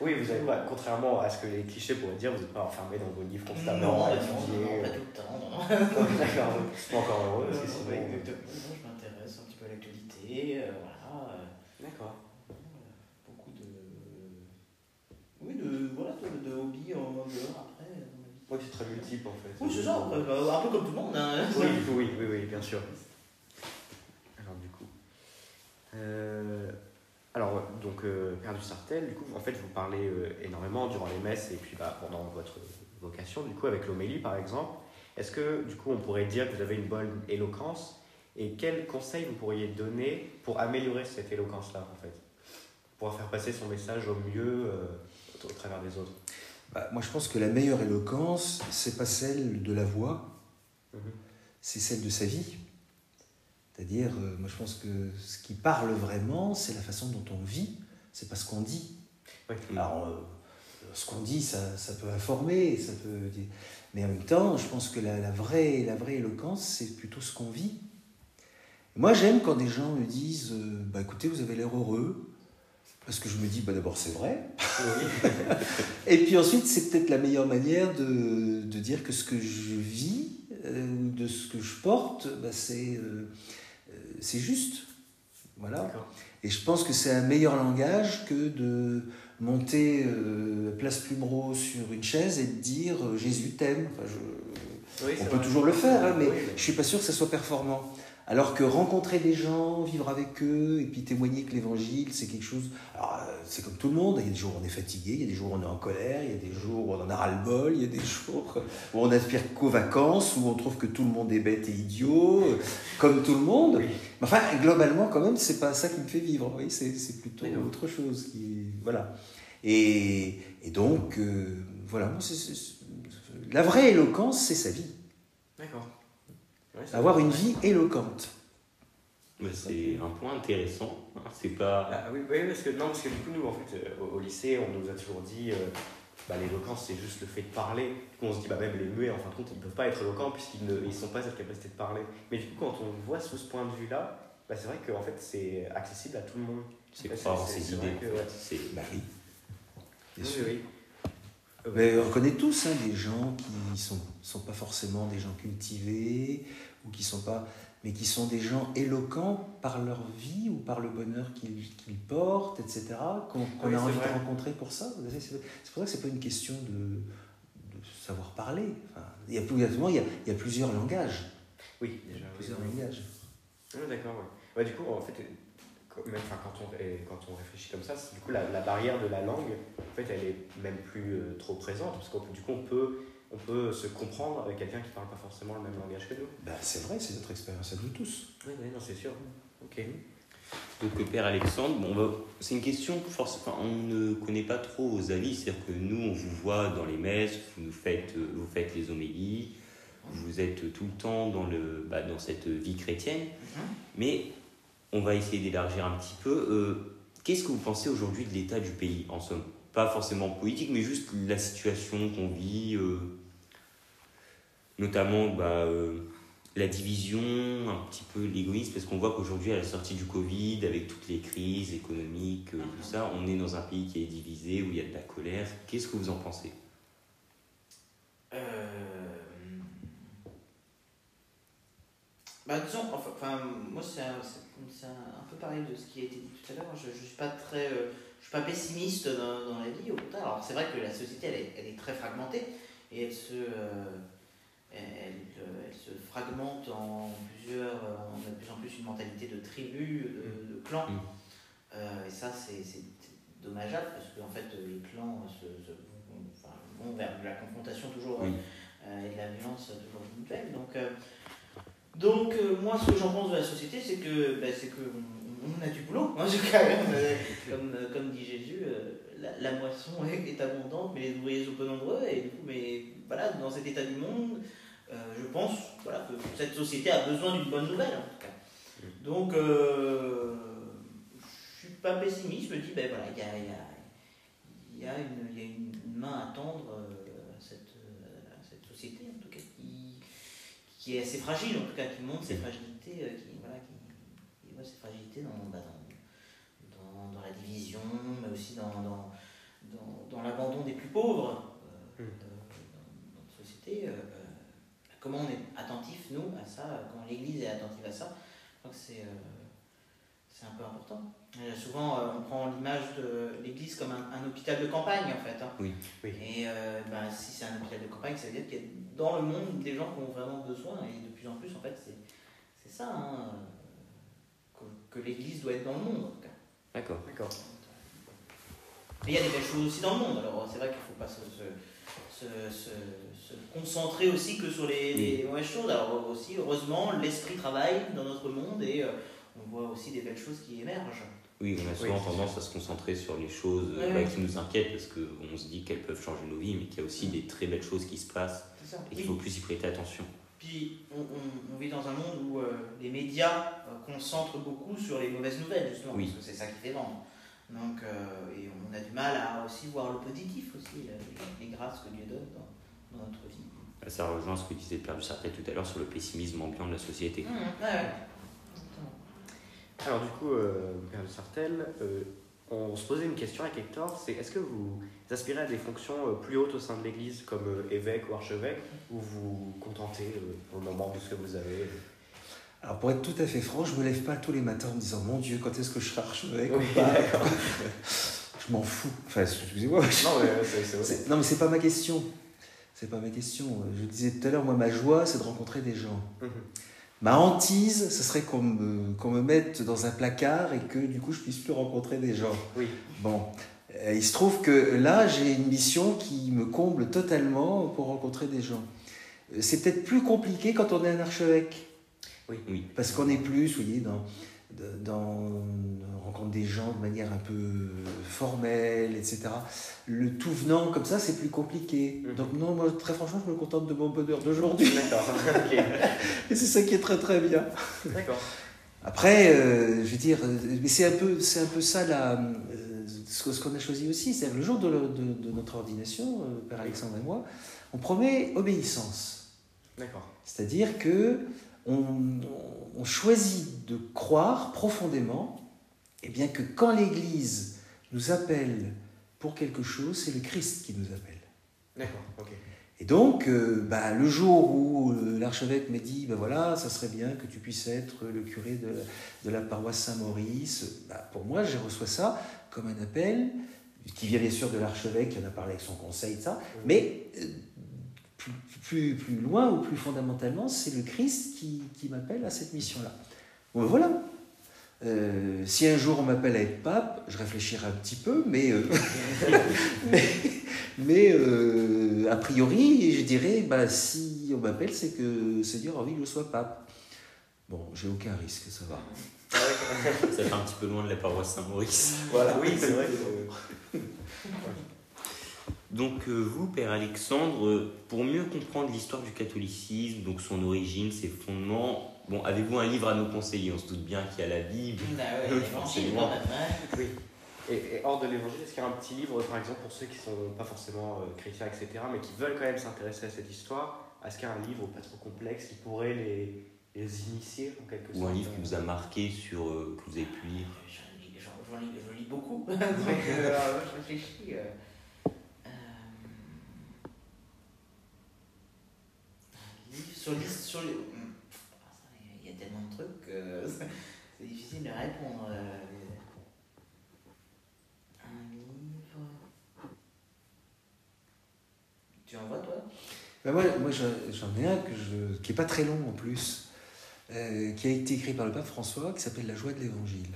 [SPEAKER 1] Oui, vous n'avez bah, contrairement à ce que les clichés pourraient dire, vous n'êtes pas enfermé dans vos livres
[SPEAKER 4] Non,
[SPEAKER 1] constamment à
[SPEAKER 4] non,
[SPEAKER 1] étudier.
[SPEAKER 4] non, pas tout le temps. non.
[SPEAKER 1] D'accord, c'est pas encore heureux, parce que sinon-
[SPEAKER 4] ouais, exactement. Non, je m'intéresse un petit peu à l'actualité, euh, voilà. euh,
[SPEAKER 1] D'accord.
[SPEAKER 4] beaucoup de. Oui, de, voilà, de, de hobbies en dehors
[SPEAKER 1] Oui, c'est très multiple en fait.
[SPEAKER 4] Oui, c'est ça, bah, un peu comme tout le monde. Hein.
[SPEAKER 1] Oui, oui, oui, oui, bien sûr. Alors du coup, euh, alors donc euh, Père du Sartel, du coup, en fait, vous parlez euh, énormément durant les messes et puis bah, pendant votre vocation, du coup, avec l'homélie par exemple. Est-ce que du coup, on pourrait dire que vous avez une bonne éloquence et quels conseils vous pourriez donner pour améliorer cette éloquence-là, en fait, pour faire passer son message au mieux euh, au travers des autres?
[SPEAKER 2] Bah, moi, je pense que la meilleure éloquence, c'est pas celle de la voix,
[SPEAKER 1] Mhm.
[SPEAKER 2] c'est celle de sa vie. C'est-à-dire, euh, moi, je pense que ce qui parle vraiment, c'est la façon dont on vit, c'est pas ce qu'on dit.
[SPEAKER 1] Oui.
[SPEAKER 2] Alors, euh, ce qu'on dit, ça, ça peut informer, ça peut mais en même temps, je pense que la, la vraie, la vraie éloquence, c'est plutôt ce qu'on vit. Moi, j'aime quand des gens me disent euh, bah, écoutez, vous avez l'air heureux. Parce que je me dis bah, d'abord, c'est vrai.
[SPEAKER 1] Oui.
[SPEAKER 2] Et puis ensuite, c'est peut-être la meilleure manière de, de dire que ce que je vis, euh, ou de ce que je porte, bah, c'est euh, euh, c'est juste. Voilà. Et je pense que c'est un meilleur langage que de monter euh, place Plumereau sur une chaise et de dire euh, Jésus t'aime. Enfin, je-
[SPEAKER 1] Oui,
[SPEAKER 2] on peut
[SPEAKER 1] vrai.
[SPEAKER 2] toujours le faire, hein, mais
[SPEAKER 1] Oui,
[SPEAKER 2] je suis pas sûr que ça soit performant. Alors que rencontrer des gens, vivre avec eux, et puis témoigner que l'évangile, c'est quelque chose. Alors, euh, c'est comme tout le monde, il y a des jours où on est fatigué, il y a des jours où on est en colère, il y a des jours où on en a ras-le-bol, il y a des jours où on aspire qu'aux vacances, où on trouve que tout le monde est bête et idiot, euh, comme tout le monde.
[SPEAKER 1] Oui.
[SPEAKER 2] Mais Enfin, globalement, quand même, c'est pas ça qui me fait vivre. Oui, c'est c'est plutôt autre chose. Qui, voilà. Et, et donc, euh, voilà, c'est- la vraie éloquence, c'est sa vie.
[SPEAKER 1] D'accord. Ouais,
[SPEAKER 2] Avoir une vie éloquente.
[SPEAKER 3] C'est un point intéressant. hein. C'est pas.
[SPEAKER 1] Ah, oui, oui, parce que, non, parce que du coup, nous, en fait, euh, au, au lycée, on nous a toujours dit, euh, bah, l'éloquence, c'est juste le fait de parler. Du coup, on se dit, bah, même les muets, en fin de compte, ils ne peuvent pas être éloquents puisqu'ils ne ils sont pas cette capacité de parler. Mais du coup, quand on le voit sous ce point de vue-là, bah, c'est vrai qu'en fait, c'est accessible à tout le monde.
[SPEAKER 3] C'est ses idées.
[SPEAKER 1] que,
[SPEAKER 3] en
[SPEAKER 1] ouais.
[SPEAKER 3] C'est-
[SPEAKER 2] Bah oui. Bien
[SPEAKER 1] Oui,
[SPEAKER 2] sûr.
[SPEAKER 1] oui.
[SPEAKER 2] Mais on reconnaît tous hein, des gens qui sont, sont pas forcément des gens cultivés, ou qui sont pas, mais qui sont des gens éloquents par leur vie ou par le bonheur qu'ils qu'ils portent, etc., qu'on
[SPEAKER 1] Oui,
[SPEAKER 2] a envie
[SPEAKER 1] vrai.
[SPEAKER 2] de rencontrer pour ça. C'est pour ça que c'est pas une question de, de savoir parler. Enfin, il, y a, il, y a, il y a plusieurs langages.
[SPEAKER 1] Oui, déjà. oui,
[SPEAKER 2] Plusieurs
[SPEAKER 1] oui.
[SPEAKER 2] langages.
[SPEAKER 1] Ah, d'accord, ouais. Du coup, en fait, quand- même, enfin, quand, on, quand on réfléchit comme ça, du coup, la, la barrière de la langue, en fait, elle est même plus euh, trop présente, parce que du coup, on peut, on peut se comprendre avec quelqu'un qui parle pas forcément le même langage que nous.
[SPEAKER 2] Ben, c'est vrai, c'est notre expérience à nous tous.
[SPEAKER 1] Oui, oui, non, c'est sûr. Ok.
[SPEAKER 3] Donc, Père Alexandre, bon, bah, c'est une question, force, enfin, on ne connaît pas trop vos avis. C'est-à-dire que nous, on vous voit dans les messes, vous, nous faites, euh, vous faites les homélies, vous êtes tout le temps dans, le, bah, dans cette vie chrétienne.
[SPEAKER 4] Mhm.
[SPEAKER 3] Mais on va essayer d'élargir un petit peu. Euh, Qu'est-ce que vous pensez aujourd'hui de l'état du pays, en somme? Pas forcément politique, mais juste la situation qu'on vit, euh, notamment bah, euh, la division, un petit peu l'égoïsme, parce qu'on voit qu'aujourd'hui, à la sortie du Covid, avec toutes les crises économiques, euh, tout ça, on est dans un pays qui est divisé, où il y a de la colère. Qu'est-ce que vous en pensez?
[SPEAKER 4] Bah, disons, enfin, moi, c'est un, un peu pareil de ce qui a été dit tout à l'heure. Je ne suis pas très. Je suis pas pessimiste dans, dans la vie, au contraire. Alors, c'est vrai que la société, elle est, elle est très fragmentée et elle se. euh, elle, euh, elle se fragmente en plusieurs. euh, On a de plus en plus une mentalité de tribu, de, de clan.
[SPEAKER 3] Mm.
[SPEAKER 4] Euh, et ça, c'est dommageable parce qu'en fait, les clans se, enfin, vont vers de la confrontation toujours
[SPEAKER 3] Oui.
[SPEAKER 4] euh, et de la violence toujours mutuelle. Donc, donc moi, ce que j'en pense de la société, c'est que, ben, c'est que on, on a du boulot. Tout cas, euh, comme, euh, comme dit Jésus, euh, la, la moisson est, abondante, mais les ouvriers sont peu nombreux. Et du coup, mais voilà, dans cet état du monde, euh, je pense voilà, que cette société a besoin d'une bonne nouvelle, en tout cas. Donc, euh, je suis pas pessimiste. Je me dis, ben voilà, il y a, y a- il y a une, y a une main à tendre euh, à cette, euh, à cette société, en tout cas, qui, qui est assez fragile, en tout cas, qui montre ses fragilités, euh, qui, ses fragilités dans, bah, dans, dans, dans la division, mais aussi dans, dans, dans, l'abandon des plus pauvres euh, hmm. dans, notre société. comment on est attentif, nous, à ça, comment l'Église est attentive à ça. c'est c'est un peu important. souvent, on prend l'image de l'Église comme un, hôpital de campagne, en fait. Hein.
[SPEAKER 3] Oui. oui.
[SPEAKER 4] Et ben, si c'est un hôpital de campagne, ça veut dire qu'il y a dans le monde des gens qui ont vraiment besoin, et de plus en plus, en fait, c'est ça. Hein que, l'Église doit être dans le monde, en tout cas.
[SPEAKER 3] D'accord.
[SPEAKER 1] D'accord.
[SPEAKER 4] Et il y a des belles choses aussi dans le monde. Alors, c'est vrai qu'il ne faut pas se, se, se, se, concentrer aussi que sur les, mauvaises choses. Alors, aussi, heureusement, l'esprit travaille dans notre monde et euh, on voit aussi des belles choses qui émergent.
[SPEAKER 3] Oui, on a souvent tendance à se concentrer sur les choses bah, qui nous inquiètent parce qu'on se dit qu'elles peuvent changer nos vies, mais qu'il y a aussi des très belles choses qui se passent et qu'il faut plus y prêter attention.
[SPEAKER 4] Puis on, vit dans un monde où euh, les médias euh, concentrent beaucoup sur les mauvaises nouvelles, justement, parce que c'est ça qui fait vendre. Donc, euh, et on a du mal à aussi voir le positif aussi, les, grâces que Dieu donne dans, notre vie.
[SPEAKER 3] Ça rejoint ce que disait Père du Sartel tout à l'heure sur le pessimisme ambiant de la société.
[SPEAKER 4] Mmh,
[SPEAKER 1] Alors du coup, Père du Sartel, on se posait une question avec Hector, c'est est-ce que vous aspirez à des fonctions euh, plus hautes au sein de l'Église, comme euh, évêque ou archevêque, ou vous contentez euh, au moment de ce que vous avez
[SPEAKER 2] alors pour être tout à fait franc, je me lève pas tous les matins en me disant mon Dieu, quand est-ce que je serai archevêque ou pas? Je m'en fous. Enfin, excusez-moi.
[SPEAKER 1] Non, mais c'est
[SPEAKER 2] Non, mais c'est pas ma question. C'est pas ma question. Je disais tout à l'heure, moi, ma joie, c'est de rencontrer des gens. Mhm. Ma hantise, ce serait qu'on me, mette dans un placard et que du coup je puisse plus rencontrer des gens.
[SPEAKER 1] Oui.
[SPEAKER 2] Bon. Euh, il se trouve que là, j'ai une mission qui me comble totalement pour rencontrer des gens. Euh, c'est peut-être plus compliqué quand on est un archevêque.
[SPEAKER 1] Oui. oui.
[SPEAKER 2] Parce qu'on est plus, vous voyez, dans, dans rencontre des gens de manière un peu formelle, etc. Le tout venant comme ça, c'est plus compliqué. Mhm. Donc non, moi, très franchement, je me contente de mon bonheur d'aujourd'hui.
[SPEAKER 1] D'accord.
[SPEAKER 2] Et c'est ça qui est très très bien.
[SPEAKER 1] D'accord.
[SPEAKER 2] Après, euh, je veux dire, mais c'est un peu, c'est un peu ça la, euh, ce qu'on a choisi aussi. C'est le jour de, de, notre ordination, euh, Père Alexandre et moi, on promet obéissance.
[SPEAKER 1] D'accord.
[SPEAKER 2] C'est-à-dire que on, on choisit de croire profondément et bien que quand l'Église nous appelle pour quelque chose, c'est le Christ qui nous appelle.
[SPEAKER 1] D'accord, ok.
[SPEAKER 2] Et donc, euh, bah, le jour où euh, l'archevêque m'a dit, ben voilà, ça serait bien que tu puisses être le curé de, de la paroisse Saint-Maurice, bah, pour moi, je reçois ça comme un appel qui vient bien sûr de l'archevêque qui en a parlé avec son conseil, ça, mais euh, plus, plus, loin ou plus fondamentalement, c'est le Christ qui, qui m'appelle à cette mission-là. Bon, ben voilà. Euh, si un jour on m'appelle à être pape, je réfléchirai un petit peu, mais, euh, mais, euh, a priori, je dirais, bah, si on m'appelle, c'est que Seigneur a envie que je sois pape. Bon, j'ai aucun risque, ça va.
[SPEAKER 3] ça fait un petit peu loin de la paroisse Saint-Maurice.
[SPEAKER 1] Voilà, oui, c'est vrai.
[SPEAKER 3] Donc vous, Père Alexandre, pour mieux comprendre l'histoire du catholicisme, donc son origine, ses fondements, bon, avez-vous un livre à nous conseiller? On se doute bien qu'il y a la Bible.
[SPEAKER 4] Bah ouais,
[SPEAKER 1] oui. Et, hors de l'évangile, est-ce qu'il y a un petit livre, par exemple, pour ceux qui ne sont pas forcément euh, chrétiens, etc., mais qui veulent quand même s'intéresser à cette histoire Est-ce qu'il y a un livre pas trop complexe qui pourrait les, les initier en quelque sorte
[SPEAKER 3] Ou un livre qui vous a marqué, sur, euh, que vous avez pu lire?
[SPEAKER 4] J'en lis, lis, beaucoup, donc je réfléchis. sur sur les... C'est difficile de répondre. Euh, un livre. Tu en vois, toi?
[SPEAKER 2] Ben moi, moi j'en ai un que je, qui n'est pas très long en plus, euh, qui a été écrit par le pape François, qui s'appelle La joie de l'évangile.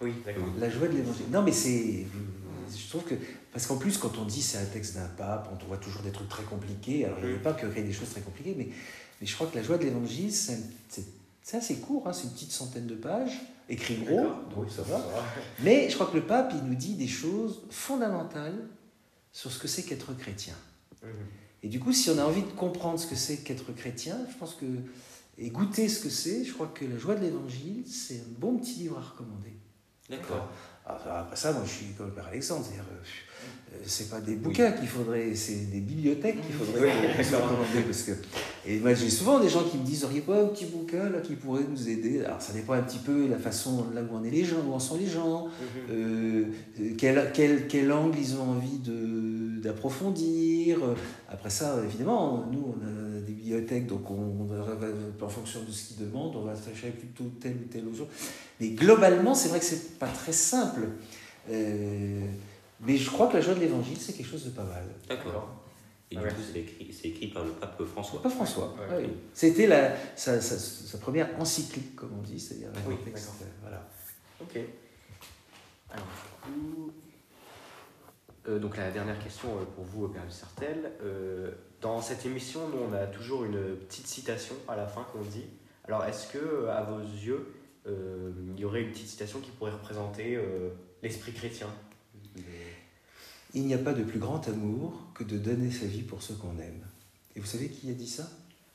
[SPEAKER 1] Oui, d'accord.
[SPEAKER 2] La joie de l'évangile. Non, mais c'est. Je trouve que parce qu'en plus, quand on dit c'est un texte d'un pape, on voit toujours des trucs très compliqués. Alors, il n'y a mm. pas que des choses très compliquées, mais, mais je crois que la joie de l'évangile, c'est assez court, hein, c'est une petite centaine de pages, écrit gros, donc ça va. Mais je crois que le pape, il nous dit des choses fondamentales sur ce que c'est qu'être chrétien. Et du coup, si on a envie de comprendre ce que c'est qu'être chrétien, je pense que. et goûter ce que c'est, je crois que la joie de l'évangile, c'est un bon petit livre à recommander.
[SPEAKER 3] D'accord.
[SPEAKER 2] Après ça, moi, je suis comme le Père Alexandre. C'est-à-dire, euh, c'est pas des bouquins qu'il faudrait, c'est des bibliothèques qu'il faudrait recommander. Parce que, et moi, j'ai souvent des gens qui me disent Auriez pas un petit bouquin là, qui pourrait nous aider Alors, ça dépend un petit peu de la façon là où, on est les gens, où en sont les gens, euh, quel, quel, quel, angle ils ont envie d'approfondir. Après ça, évidemment, nous, on a des bibliothèques, donc on, en fonction de ce qu'ils demandent, on va s'acheter plutôt tel ou tel autre. Mais globalement, c'est vrai que c'est pas très simple. Euh, mais je crois que la joie de l'évangile, c'est quelque chose de pas mal.
[SPEAKER 3] D'accord. Et du coup, c'est écrit, écrit, par le pape François.
[SPEAKER 2] Pape François, oui. C'était sa, sa, sa, première encyclique, comme on dit, c'est-à-dire
[SPEAKER 1] oui, texte, euh, voilà. Ok. Alors, du coup, euh, donc la dernière question euh, pour vous, Père Sartel. Euh, dans cette émission, nous, on a toujours une petite citation à la fin qu'on dit. Alors, est-ce que, à vos yeux, il y aurait une petite citation qui pourrait représenter l'esprit chrétien?
[SPEAKER 2] Il n'y a pas de plus grand amour que de donner sa vie pour ceux qu'on aime. Et vous savez qui a dit ça?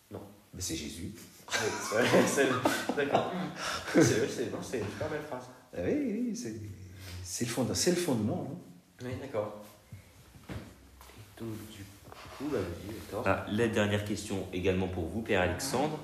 [SPEAKER 1] Non.
[SPEAKER 2] Ben, c'est Jésus.
[SPEAKER 1] c'est D'accord. C'est une super belle phrase.
[SPEAKER 2] Ah oui, oui c'est le, fondement. C'est le fondement. Hein.
[SPEAKER 1] Oui, d'accord.
[SPEAKER 3] Du bah, ah, la dernière question également pour vous, Père Alexandre.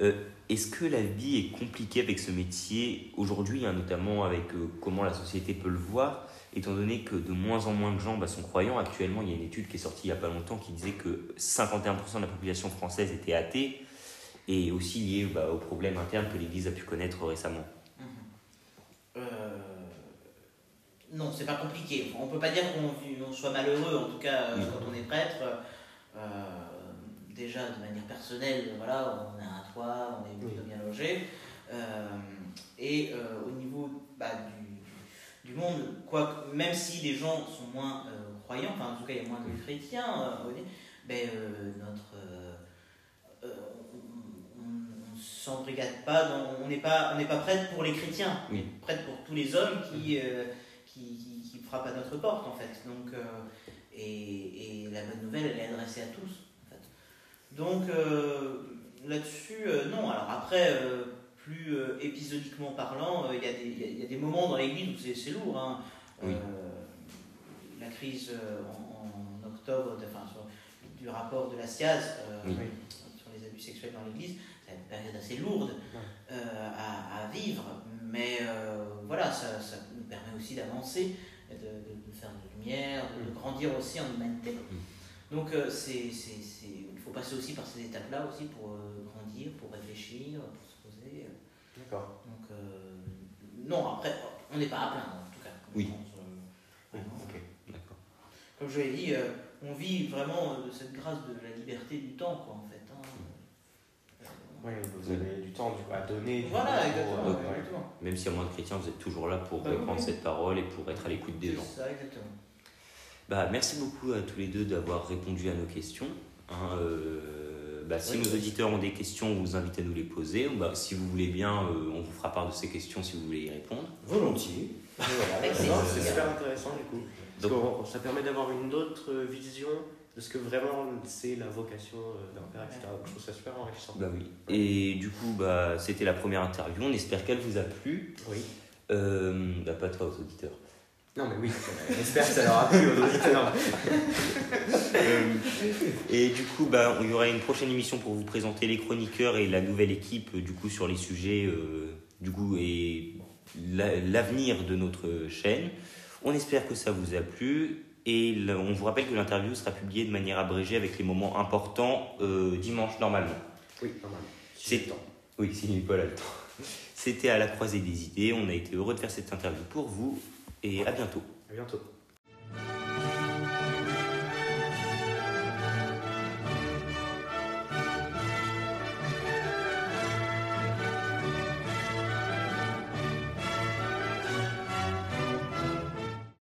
[SPEAKER 3] Euh, est-ce que la vie est compliquée avec ce métier aujourd'hui, hein, notamment avec euh, comment la société peut le voir étant donné que de moins en moins de gens bah, sont croyants? Actuellement, il y a une étude qui est sortie il n'y a pas longtemps qui disait que 51% de la population française était athée, et aussi lié bah, aux problèmes internes que l'Église a pu connaître récemment.
[SPEAKER 4] Mmh. Euh, non, c'est pas compliqué. On peut pas dire qu'on soit malheureux, en tout cas euh, quand on est prêtre. Euh, déjà de manière personnelle, voilà, on a un toit, on est plutôt bien logé. et au niveau bah, du du monde, quoi, même si les gens sont moins euh, croyants, enfin en tout cas il y a moins de chrétiens, euh, ben, euh, notre, on ne s'embrigade pas, on n'est pas, on pas prête pour les chrétiens, on est prête pour tous les hommes qui, qui, qui, frappent à notre porte en fait. Donc, et, et, la bonne nouvelle elle est adressée à tous. En fait. Donc là-dessus, non. Alors après plus euh, épisodiquement parlant, euh, il y, y, a des moments dans l'Église où c'est lourd. Hein. Euh, la crise en, octobre enfin, du rapport de la SIAZ sur les abus sexuels dans l'Église, c'est une période assez lourde à, vivre, mais voilà, ça, ça, nous permet aussi d'avancer, de, faire de lumière, de, grandir aussi en humanité. Donc c'est, il faut passer aussi par ces étapes-là aussi pour grandir, pour réfléchir, pour
[SPEAKER 1] D'accord.
[SPEAKER 4] Donc, euh, non, après, on n'est pas à plaindre en tout cas.
[SPEAKER 3] Oui.
[SPEAKER 4] Euh, ok, d'accord. Comme je l'ai dit, euh, on vit vraiment de cette grâce de la liberté du temps, quoi, en fait. Hein.
[SPEAKER 1] Oui, vous avez du temps à donner.
[SPEAKER 4] Voilà, exactement,
[SPEAKER 3] Même s'il y a moins de chrétiens, vous êtes toujours là pour bah reprendre cette parole et pour être à l'écoute des gens.
[SPEAKER 4] Ça, exactement.
[SPEAKER 3] Bah, merci beaucoup à tous les deux d'avoir répondu à nos questions. Hein, bah, si nos auditeurs ont des questions, on vous invite à nous les poser. Bah, si vous voulez bien, euh, on vous fera part de ces questions si vous voulez y répondre.
[SPEAKER 2] Volontiers.
[SPEAKER 1] c'est super intéressant du coup. Donc, ça permet d'avoir une autre vision de ce que vraiment c'est la vocation euh, d'un père, etc. je trouve ça super enrichissant.
[SPEAKER 3] Bah oui. Et du coup, bah, c'était la première interview. On espère qu'elle vous a plu.
[SPEAKER 1] Oui.
[SPEAKER 3] Euh, bah, pas toi aux auditeurs.
[SPEAKER 1] Non, mais oui, j'espère que ça leur a plu aux auditeurs.
[SPEAKER 3] Euh, et du coup, bah, il y aura une prochaine émission pour vous présenter les chroniqueurs et la nouvelle équipe du coup, sur les sujets euh, du coup, et l'avenir de notre chaîne. On espère que ça vous a plu. Et on vous rappelle que l'interview sera publiée de manière abrégée avec les moments importants euh, dimanche normalement.
[SPEAKER 1] Oui, normalement.
[SPEAKER 3] C'est temps. Oui, si Paul a le temps. C'était à la croisée des idées. On a été heureux de faire cette interview pour vous et à bientôt.
[SPEAKER 1] À bientôt.